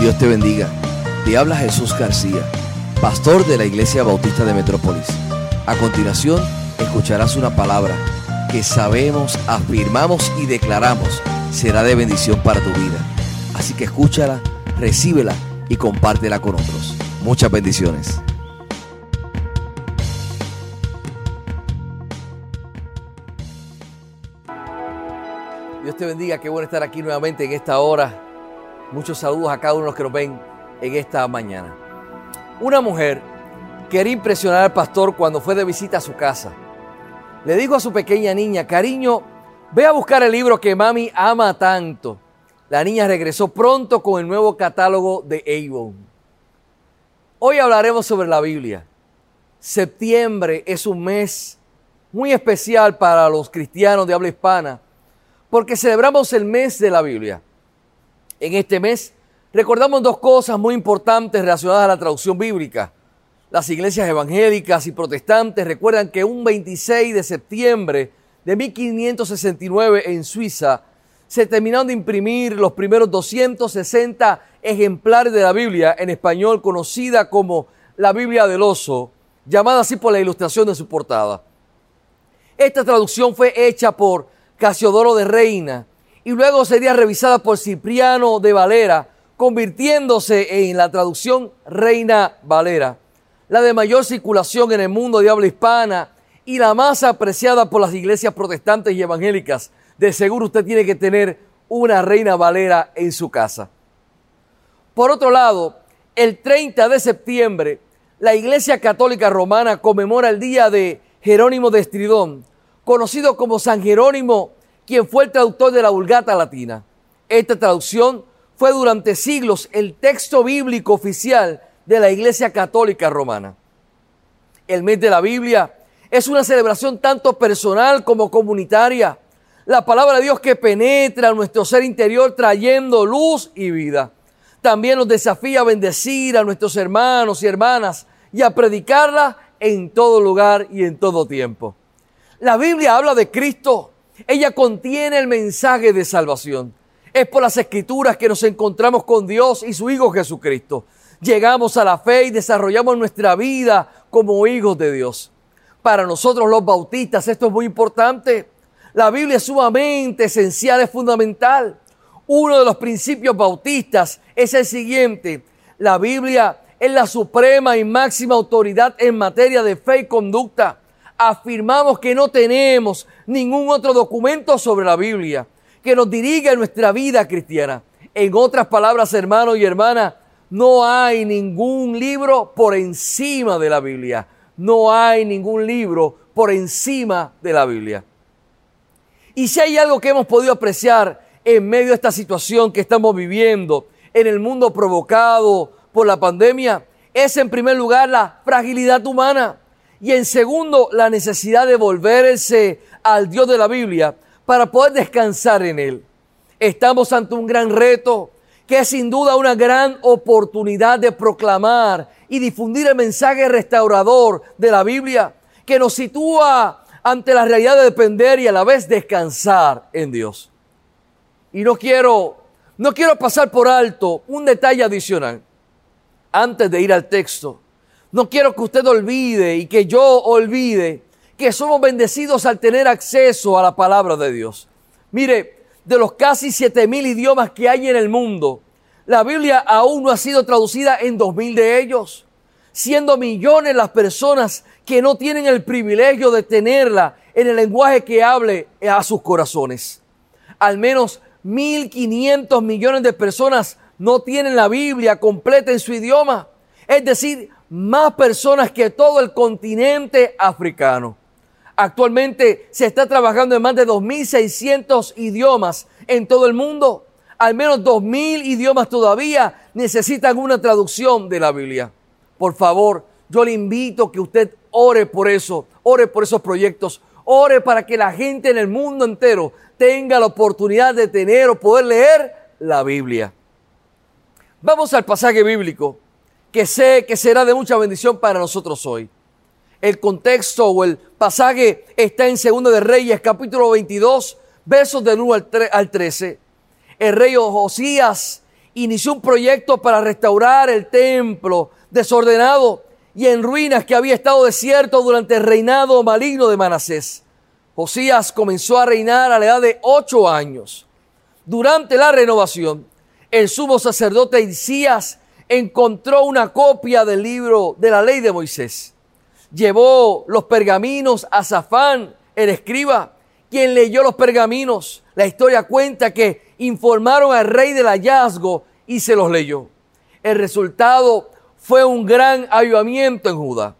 Dios te bendiga. Te habla Jesús García, pastor de la Iglesia Bautista de Metrópolis. A continuación, escucharás una palabra que sabemos, afirmamos y declaramos será de bendición para tu vida. Así que escúchala, recíbela y compártela con otros. Muchas bendiciones. Dios te bendiga, qué bueno estar aquí nuevamente en esta hora. Muchos saludos a cada uno de los que nos ven en esta mañana. Una mujer quería impresionar al pastor cuando fue de visita a su casa. Le dijo a su pequeña niña, cariño, ve a buscar el libro que mami ama tanto. La niña regresó pronto con el nuevo catálogo de Avon. Hoy hablaremos sobre la Biblia. Septiembre es un mes muy especial para los cristianos de habla hispana porque celebramos el mes de la Biblia. En este mes recordamos dos cosas muy importantes relacionadas a la traducción bíblica. Las iglesias evangélicas y protestantes recuerdan que un 26 de septiembre de 1569 en Suiza se terminaron de imprimir los primeros 260 ejemplares de la Biblia en español conocida como la Biblia del Oso, llamada así por la ilustración de su portada. Esta traducción fue hecha por Casiodoro de Reina y luego sería revisada por Cipriano de Valera, convirtiéndose en la traducción Reina Valera, la de mayor circulación en el mundo de habla hispana y la más apreciada por las iglesias protestantes y evangélicas. De seguro usted tiene que tener una Reina Valera en su casa. Por otro lado, el 30 de septiembre, la Iglesia Católica Romana conmemora el día de Jerónimo de Estridón, conocido como San Jerónimo, quien fue el traductor de la Vulgata Latina. Esta traducción fue durante siglos el texto bíblico oficial de la Iglesia Católica Romana. El mes de la Biblia es una celebración tanto personal como comunitaria. La palabra de Dios que penetra nuestro ser interior trayendo luz y vida. También nos desafía a bendecir a nuestros hermanos y hermanas y a predicarla en todo lugar y en todo tiempo. La Biblia habla de Cristo. Ella contiene el mensaje de salvación. Es por las escrituras que nos encontramos con Dios y su Hijo Jesucristo. Llegamos a la fe y desarrollamos nuestra vida como hijos de Dios. Para nosotros los bautistas esto es muy importante. La Biblia es sumamente esencial, es fundamental. Uno de los principios bautistas es el siguiente. La Biblia es la suprema y máxima autoridad en materia de fe y conducta afirmamos que no tenemos ningún otro documento sobre la Biblia que nos dirija en nuestra vida cristiana. En otras palabras, hermanos y hermanas, no hay ningún libro por encima de la Biblia. No hay ningún libro por encima de la Biblia. Y si hay algo que hemos podido apreciar en medio de esta situación que estamos viviendo en el mundo provocado por la pandemia, es en primer lugar la fragilidad humana. Y en segundo, la necesidad de volverse al Dios de la Biblia para poder descansar en Él. Estamos ante un gran reto que es sin duda una gran oportunidad de proclamar y difundir el mensaje restaurador de la Biblia que nos sitúa ante la realidad de depender y a la vez descansar en Dios. Y no quiero, no quiero pasar por alto un detalle adicional antes de ir al texto. No quiero que usted olvide y que yo olvide que somos bendecidos al tener acceso a la palabra de Dios. Mire, de los casi siete mil idiomas que hay en el mundo, la Biblia aún no ha sido traducida en dos mil de ellos, siendo millones las personas que no tienen el privilegio de tenerla en el lenguaje que hable a sus corazones. Al menos mil quinientos millones de personas no tienen la Biblia completa en su idioma. Es decir, más personas que todo el continente africano. Actualmente se está trabajando en más de 2.600 idiomas en todo el mundo. Al menos 2.000 idiomas todavía necesitan una traducción de la Biblia. Por favor, yo le invito que usted ore por eso, ore por esos proyectos, ore para que la gente en el mundo entero tenga la oportunidad de tener o poder leer la Biblia. Vamos al pasaje bíblico que sé que será de mucha bendición para nosotros hoy. El contexto o el pasaje está en Segundo de Reyes, capítulo 22, versos del 1 al 13. El rey Josías inició un proyecto para restaurar el templo desordenado y en ruinas que había estado desierto durante el reinado maligno de Manasés. Josías comenzó a reinar a la edad de ocho años. Durante la renovación, el sumo sacerdote Isías encontró una copia del libro de la ley de Moisés. Llevó los pergaminos a Zafán, el escriba, quien leyó los pergaminos. La historia cuenta que informaron al rey del hallazgo y se los leyó. El resultado fue un gran avivamiento en Judá.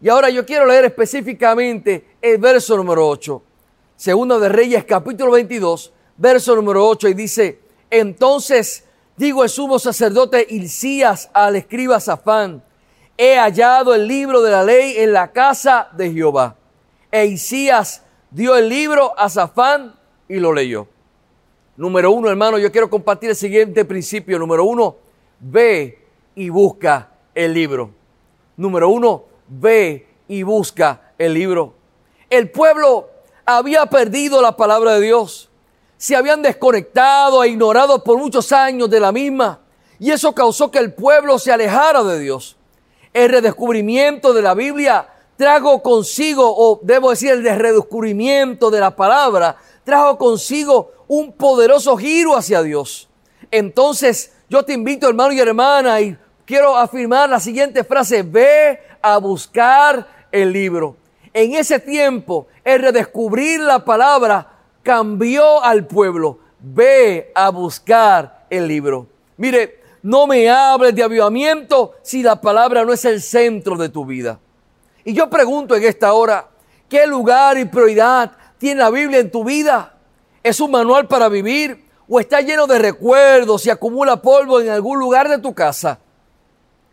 Y ahora yo quiero leer específicamente el verso número 8. Segundo de Reyes capítulo 22, verso número 8 y dice, entonces digo el sumo sacerdote Hilcías al escriba Safán, he hallado el libro de la ley en la casa de Jehová. E Hilcías dio el libro a Safán y lo leyó. Número uno, hermano, yo quiero compartir el siguiente principio. Número uno, ve y busca el libro. Número uno, ve y busca el libro. El pueblo había perdido la palabra de Dios. Se habían desconectado e ignorado por muchos años de la misma. Y eso causó que el pueblo se alejara de Dios. El redescubrimiento de la Biblia trajo consigo, o debo decir, el redescubrimiento de la palabra, trajo consigo un poderoso giro hacia Dios. Entonces, yo te invito, hermano y hermana, y quiero afirmar la siguiente frase, ve a buscar el libro. En ese tiempo, el redescubrir la palabra cambió al pueblo. Ve a buscar el libro. Mire, no me hables de avivamiento si la palabra no es el centro de tu vida. Y yo pregunto en esta hora, ¿qué lugar y prioridad tiene la Biblia en tu vida? ¿Es un manual para vivir o está lleno de recuerdos y acumula polvo en algún lugar de tu casa?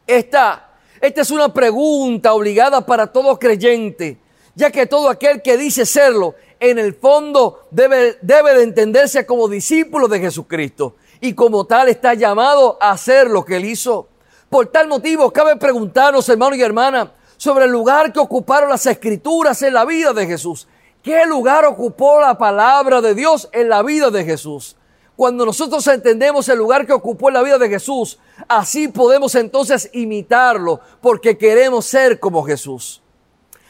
Esta, esta es una pregunta obligada para todo creyente, ya que todo aquel que dice serlo, en el fondo debe, de entenderse como discípulo de Jesucristo y como tal está llamado a hacer lo que él hizo. Por tal motivo, cabe preguntarnos, hermano y hermana, sobre el lugar que ocuparon las escrituras en la vida de Jesús. ¿Qué lugar ocupó la palabra de Dios en la vida de Jesús? Cuando nosotros entendemos el lugar que ocupó en la vida de Jesús, así podemos entonces imitarlo porque queremos ser como Jesús.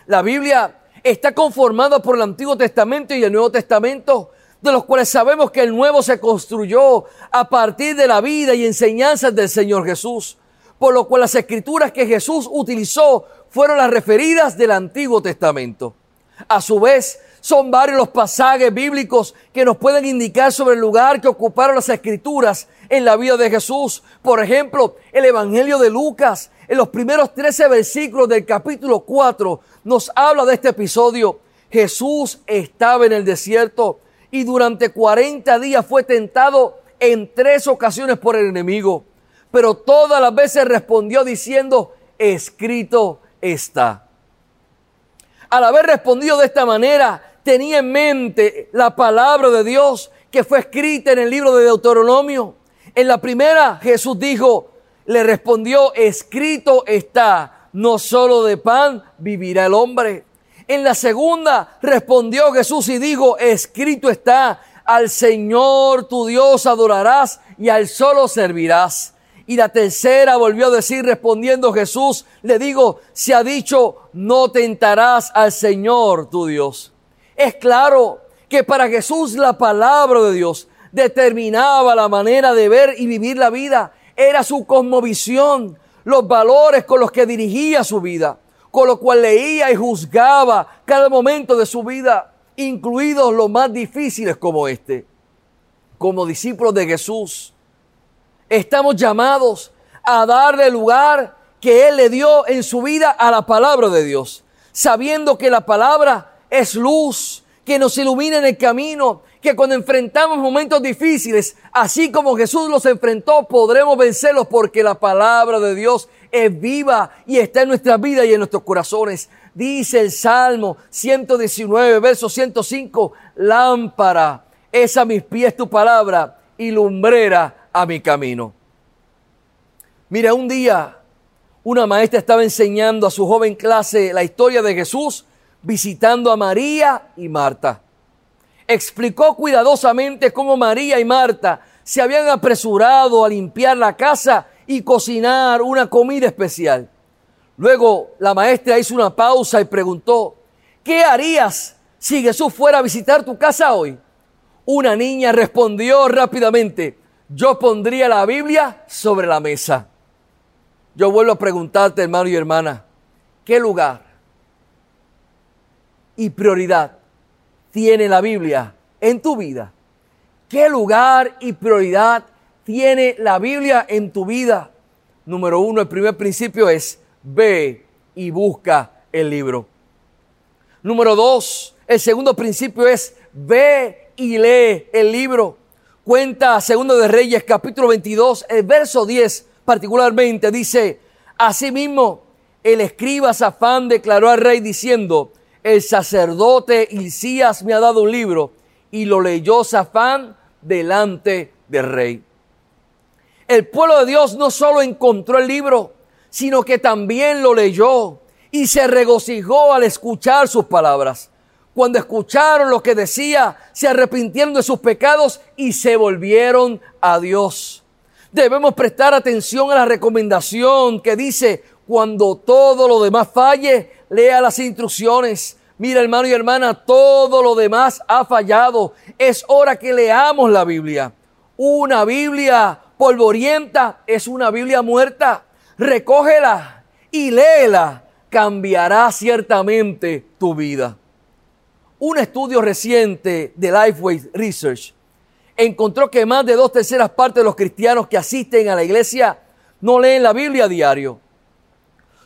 La Biblia está conformada por el Antiguo Testamento y el Nuevo Testamento, de los cuales sabemos que el Nuevo se construyó a partir de la vida y enseñanzas del Señor Jesús, por lo cual las escrituras que Jesús utilizó fueron las referidas del Antiguo Testamento. A su vez, son varios los pasajes bíblicos que nos pueden indicar sobre el lugar que ocuparon las escrituras en la vida de Jesús. Por ejemplo, el Evangelio de Lucas, en los primeros 13 versículos del capítulo 4, nos habla de este episodio. Jesús estaba en el desierto y durante 40 días fue tentado en tres ocasiones por el enemigo. Pero todas las veces respondió diciendo, escrito está. Al haber respondido de esta manera, tenía en mente la palabra de Dios que fue escrita en el libro de Deuteronomio. En la primera Jesús dijo, le respondió, escrito está, no solo de pan vivirá el hombre. En la segunda respondió Jesús y dijo, escrito está, al Señor tu Dios adorarás y al solo servirás. Y la tercera volvió a decir respondiendo Jesús, le digo, se ha dicho, no tentarás al Señor tu Dios. Es claro que para Jesús la palabra de Dios determinaba la manera de ver y vivir la vida. Era su cosmovisión, los valores con los que dirigía su vida, con lo cual leía y juzgaba cada momento de su vida, incluidos los más difíciles como este. Como discípulos de Jesús, estamos llamados a darle lugar que Él le dio en su vida a la palabra de Dios, sabiendo que la palabra es luz, que nos ilumina en el camino, que cuando enfrentamos momentos difíciles, así como Jesús los enfrentó, podremos vencerlos porque la palabra de Dios es viva y está en nuestra vida y en nuestros corazones. Dice el Salmo 119, verso 105, lámpara es a mis pies tu palabra y lumbrera a mi camino. Mira, un día una maestra estaba enseñando a su joven clase la historia de Jesús visitando a María y Marta. Explicó cuidadosamente cómo María y Marta se habían apresurado a limpiar la casa y cocinar una comida especial. Luego la maestra hizo una pausa y preguntó, ¿qué harías si Jesús fuera a visitar tu casa hoy? Una niña respondió rápidamente, yo pondría la Biblia sobre la mesa. Yo vuelvo a preguntarte, hermano y hermana, ¿qué lugar y prioridad tiene la Biblia en tu vida? ¿Qué lugar y prioridad tiene la Biblia en tu vida? Número uno, el primer principio es ve y busca el libro. Número dos, el segundo principio es ve y lee el libro. Cuenta Segundo de Reyes capítulo 22, el verso 10 particularmente dice, asimismo el escriba Safán declaró al rey diciendo, el sacerdote Isías me ha dado un libro y lo leyó Safán delante del rey. El pueblo de Dios no solo encontró el libro, sino que también lo leyó y se regocijó al escuchar sus palabras. Cuando escucharon lo que decía, se arrepintieron de sus pecados y se volvieron a Dios. Debemos prestar atención a la recomendación que dice, cuando todo lo demás falle, lea las instrucciones. Mira hermano y hermana, todo lo demás ha fallado. Es hora que leamos la Biblia. Una Biblia polvorienta es una Biblia muerta. Recógela y léela. Cambiará ciertamente tu vida. Un estudio reciente de Lifeway Research encontró que más de dos terceras partes de los cristianos que asisten a la iglesia no leen la Biblia a diario.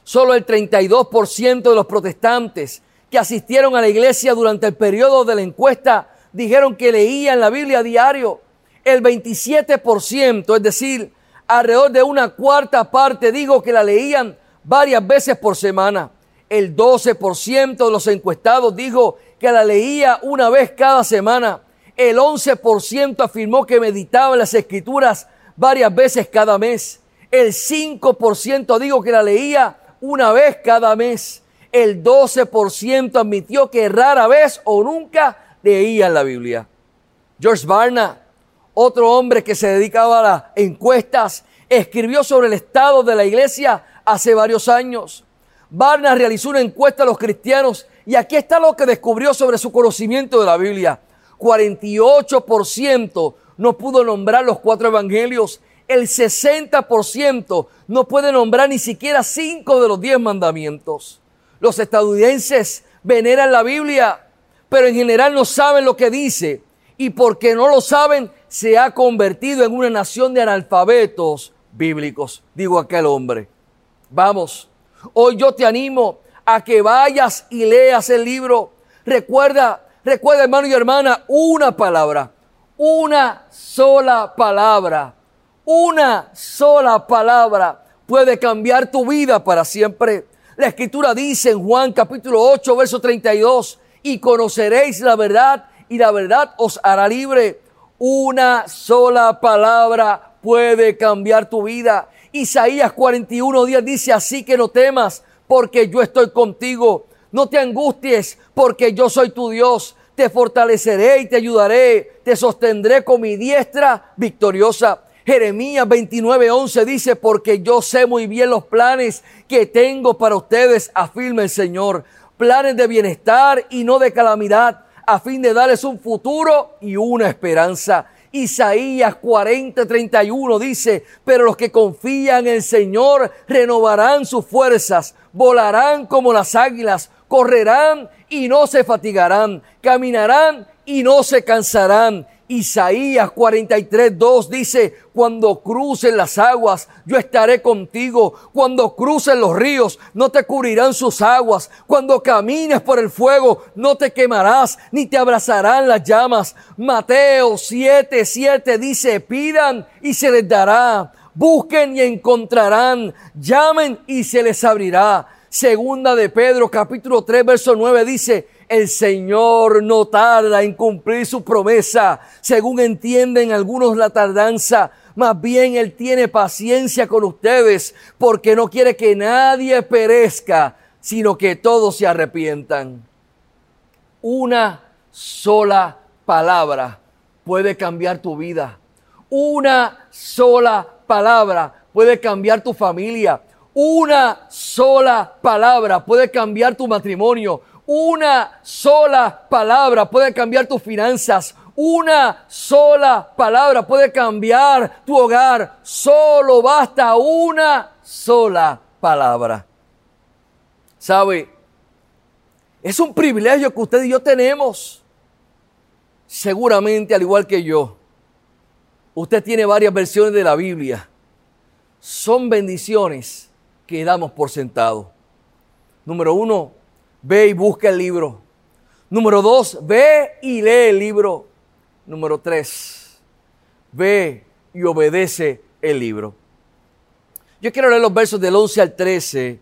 Solo el 32% de los protestantes que asistieron a la iglesia durante el periodo de la encuesta dijeron que leían la Biblia diario. El 27%, es decir, alrededor de una cuarta parte, digo que la leían varias veces por semana. El 12% de los encuestados dijo que la leía una vez cada semana. El 11% afirmó que meditaba las escrituras varias veces cada mes. El 5% dijo que la leía una vez cada mes. El 12% admitió que rara vez o nunca leía la Biblia. George Barna, otro hombre que se dedicaba a las encuestas, escribió sobre el estado de la iglesia hace varios años. Barna realizó una encuesta a los cristianos y aquí está lo que descubrió sobre su conocimiento de la Biblia. 48% no pudo nombrar los cuatro evangelios. El 60% no puede nombrar ni siquiera cinco de los diez mandamientos. Los estadounidenses veneran la Biblia, pero en general no saben lo que dice. Y porque no lo saben, se ha convertido en una nación de analfabetos bíblicos, digo aquel hombre. Vamos, hoy yo te animo a que vayas y leas el libro. Recuerda, recuerda hermano y hermana, una palabra, una sola palabra, una sola palabra puede cambiar tu vida para siempre. La escritura dice en Juan capítulo 8, verso 32, y conoceréis la verdad y la verdad os hará libre. Una sola palabra puede cambiar tu vida. Isaías 41 días dice, así que no temas, porque yo estoy contigo. No te angusties, porque yo soy tu Dios. Te fortaleceré y te ayudaré. Te sostendré con mi diestra victoriosa. Jeremías 29:11 dice, porque yo sé muy bien los planes que tengo para ustedes, afirma el Señor. Planes de bienestar y no de calamidad, a fin de darles un futuro y una esperanza. Isaías 40, 31 dice, pero los que confían en el Señor renovarán sus fuerzas, volarán como las águilas, correrán y no se fatigarán, caminarán y no se cansarán Isaías 43, 2 dice, cuando crucen las aguas, yo estaré contigo. Cuando crucen los ríos, no te cubrirán sus aguas. Cuando camines por el fuego, no te quemarás, ni te abrazarán las llamas. Mateo 7, 7 dice, pidan y se les dará. Busquen y encontrarán. Llamen y se les abrirá. Segunda de Pedro capítulo 3, verso 9 dice, el Señor no tarda en cumplir su promesa, según entienden algunos la tardanza. Más bien Él tiene paciencia con ustedes, porque no quiere que nadie perezca, sino que todos se arrepientan. Una sola palabra puede cambiar tu vida. Una sola palabra puede cambiar tu familia. Una sola palabra puede cambiar tu matrimonio. Una sola palabra puede cambiar tus finanzas. Una sola palabra puede cambiar tu hogar. Solo basta una sola palabra. ¿Sabe? Es un privilegio que usted y yo tenemos. Seguramente, al igual que yo, usted tiene varias versiones de la Biblia. Son bendiciones que damos por sentado. Número uno, ve y busca el libro. Número dos, ve y lee el libro. Número tres, ve y obedece el libro. Yo quiero leer los versos del 11 al 13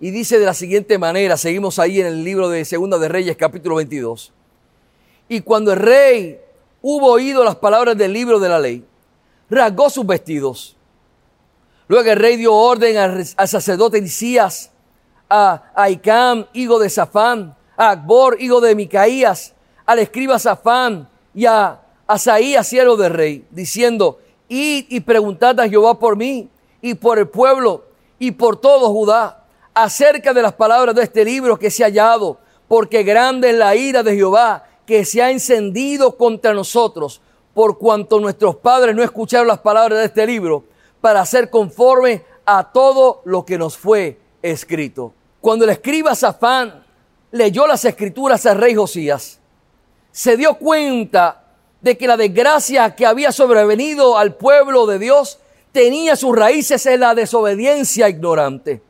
y dice de la siguiente manera, seguimos ahí en el libro de Segunda de Reyes capítulo 22. Y cuando el rey hubo oído las palabras del libro de la ley, rasgó sus vestidos. Luego el rey dio orden al, sacerdote Elías, a Aicam, hijo de Safán, a Akbor, hijo de Micaías, al escriba Safán y a Asaías, siervo del rey, diciendo, id y preguntad a Jehová por mí y por el pueblo y por todo Judá acerca de las palabras de este libro que se ha hallado, porque grande es la ira de Jehová que se ha encendido contra nosotros, por cuanto nuestros padres no escucharon las palabras de este libro, para hacer conforme a todo lo que nos fue escrito. Cuando el escriba Safán leyó las escrituras al rey Josías, se dio cuenta de que la desgracia que había sobrevenido al pueblo de Dios tenía sus raíces en la desobediencia ignorante.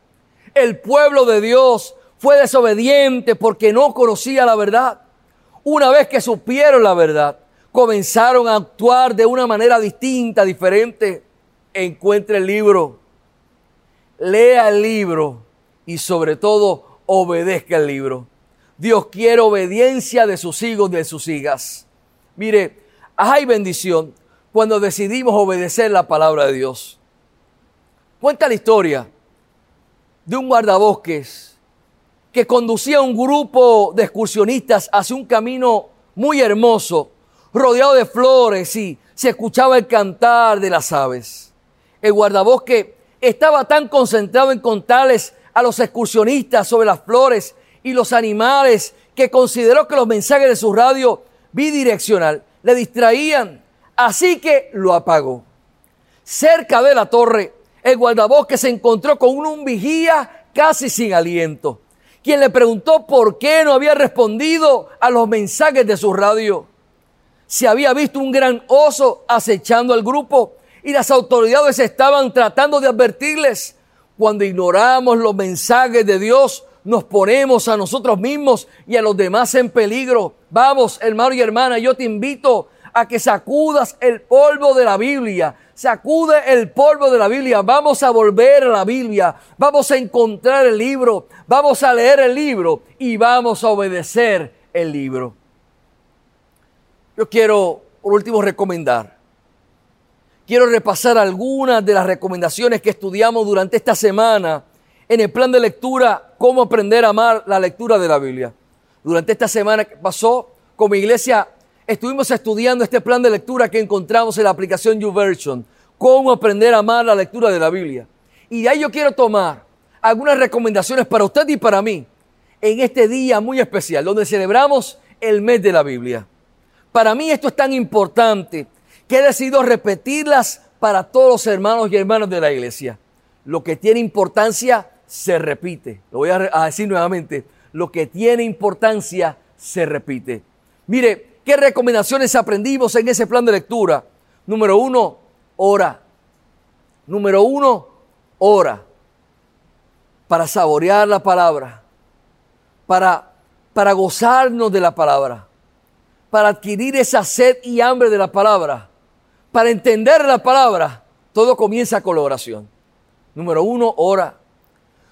El pueblo de Dios fue desobediente porque no conocía la verdad. Una vez que supieron la verdad, comenzaron a actuar de una manera distinta, diferente. Encuentre el libro, lea el libro y sobre todo obedezca el libro. Dios quiere obediencia de sus hijos, de sus hijas. Mire, hay bendición cuando decidimos obedecer la palabra de Dios. Cuenta la historia de un guardabosques que conducía a un grupo de excursionistas hacia un camino muy hermoso, rodeado de flores y se escuchaba el cantar de las aves. El guardabosques estaba tan concentrado en contarles a los excursionistas sobre las flores y los animales que consideró que los mensajes de su radio bidireccional le distraían, así que lo apagó. Cerca de la torre, el guardabosque se encontró con un vigía casi sin aliento, quien le preguntó por qué no había respondido a los mensajes de su radio. Se había visto un gran oso acechando al grupo y las autoridades estaban tratando de advertirles. Cuando ignoramos los mensajes de Dios, nos ponemos a nosotros mismos y a los demás en peligro. Vamos, hermano y hermana, yo te invito a que sacudas el polvo de la Biblia. Sacude el polvo de la Biblia. Vamos a volver a la Biblia. Vamos a encontrar el libro. Vamos a leer el libro y vamos a obedecer el libro. Yo quiero, por último, recomendar. Quiero repasar algunas de las recomendaciones que estudiamos durante esta semana en el plan de lectura cómo aprender a amar la lectura de la Biblia. Durante esta semana que pasó, como iglesia, estuvimos estudiando este plan de lectura que encontramos en la aplicación YouVersion, cómo aprender a amar la lectura de la Biblia. Y de ahí yo quiero tomar algunas recomendaciones para usted y para mí en este día muy especial, donde celebramos el mes de la Biblia. Para mí esto es tan importante que he decidido repetirlas para todos los hermanos y hermanas de la iglesia. Lo que tiene importancia se repite. Lo voy a, decir nuevamente. Lo que tiene importancia se repite. Mire, ¿qué recomendaciones aprendimos en ese plan de lectura? Número uno, ora. Número uno, ora. Para saborear la palabra. Para, para gozarnos de la palabra. Para adquirir esa sed y hambre de la palabra. Para entender la palabra. Todo comienza con la oración. Número uno, ora.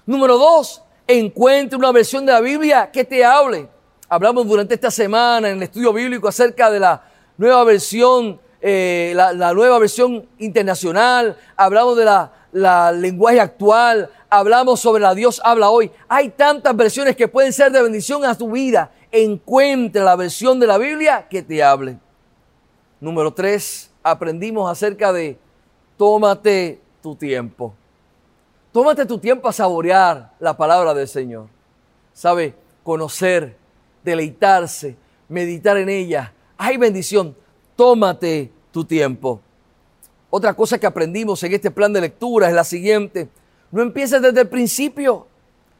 Número dos, encuentre una versión de la Biblia que te hable. Hablamos durante esta semana en el estudio bíblico acerca de la nueva versión, eh, la, nueva versión internacional. Hablamos de la, la lenguaje actual. Hablamos sobre la Dios habla hoy. Hay tantas versiones que pueden ser de bendición a tu vida. Encuentre la versión de la Biblia que te hable. Número tres, aprendimos acerca de tómate tu tiempo. Tómate tu tiempo a saborear la palabra del Señor. ¿Sabe? Conocer, deleitarse, meditar en ella. Hay bendición. Tómate tu tiempo. Otra cosa que aprendimos en este plan de lectura es la siguiente. No empieces desde el principio.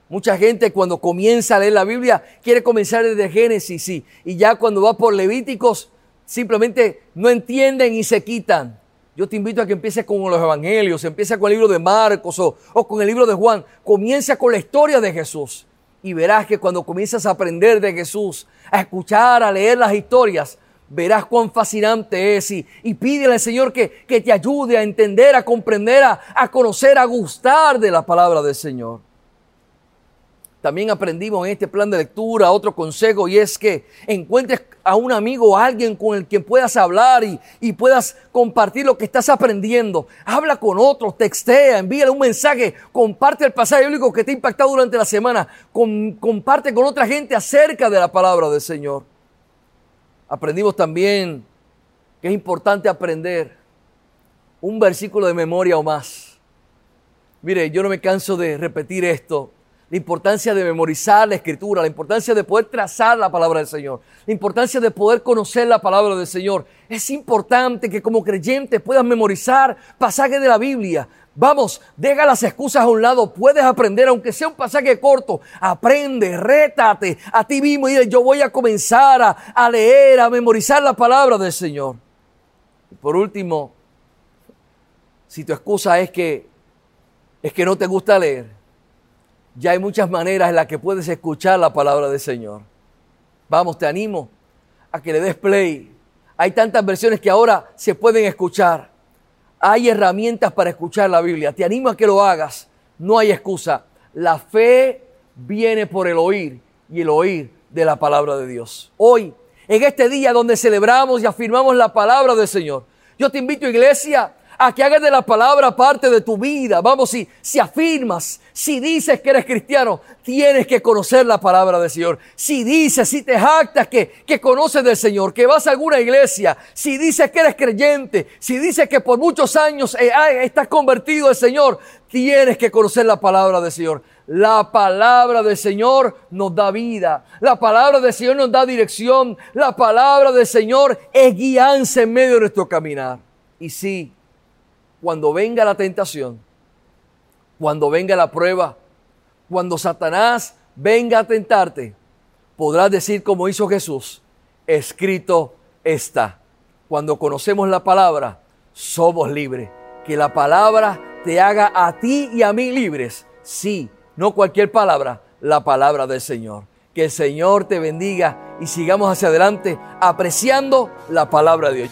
Mucha gente cuando comienza a leer la Biblia quiere comenzar desde Génesis sí, y ya cuando va por Levíticos simplemente no entienden y se quitan. Yo te invito a que empieces con los evangelios, empiece con el libro de Marcos o, o con el libro de Juan. Comienza con la historia de Jesús y verás que cuando comienzas a aprender de Jesús, a escuchar, a leer las historias, verás cuán fascinante es y, y pídele al Señor que, que, te ayude a entender, a comprender, a, a conocer, a gustar de la palabra del Señor. También aprendimos en este plan de lectura otro consejo y es que encuentres a un amigo o alguien con el quien puedas hablar y, y, puedas compartir lo que estás aprendiendo. Habla con otros, textea, envíale un mensaje, comparte el pasaje bíblico que te ha impactado durante la semana, comparte con otra gente acerca de la palabra del Señor. Aprendimos también que es importante aprender un versículo de memoria o más. Mire, yo no me canso de repetir esto la importancia de memorizar la escritura, la importancia de poder trazar la palabra del Señor, la importancia de poder conocer la palabra del Señor. Es importante que como creyentes puedas memorizar pasajes de la Biblia. Vamos, deja las excusas a un lado, puedes aprender, aunque sea un pasaje corto, aprende, rétate a ti mismo y dile, yo voy a comenzar a, a leer, a memorizar la palabra del Señor. Y por último, si tu excusa es que, es que no te gusta leer, ya hay muchas maneras en las que puedes escuchar la palabra del Señor. Vamos, te animo a que le des play. Hay tantas versiones que ahora se pueden escuchar. Hay herramientas para escuchar la Biblia. Te animo a que lo hagas. No hay excusa. La fe viene por el oír y el oír de la palabra de Dios. Hoy, en este día donde celebramos y afirmamos la palabra del Señor, yo te invito, iglesia, a que hagas de la palabra parte de tu vida. Vamos, si, si afirmas, si dices que eres cristiano, tienes que conocer la palabra del Señor. Si dices, si te jactas que, que conoces del Señor, que vas a alguna iglesia, si dices que eres creyente, si dices que por muchos años eh, estás convertido al Señor, tienes que conocer la palabra del Señor. La palabra del Señor nos da vida. La palabra del Señor nos da dirección. La palabra del Señor es guianza en medio de nuestro caminar. Y sí, cuando venga la tentación, cuando venga la prueba, cuando Satanás venga a tentarte, podrás decir como hizo Jesús, escrito está. Cuando conocemos la palabra, somos libres. Que la palabra te haga a ti y a mí libres. Sí, no cualquier palabra, la palabra del Señor. Que el Señor te bendiga y sigamos hacia adelante apreciando la palabra de Dios.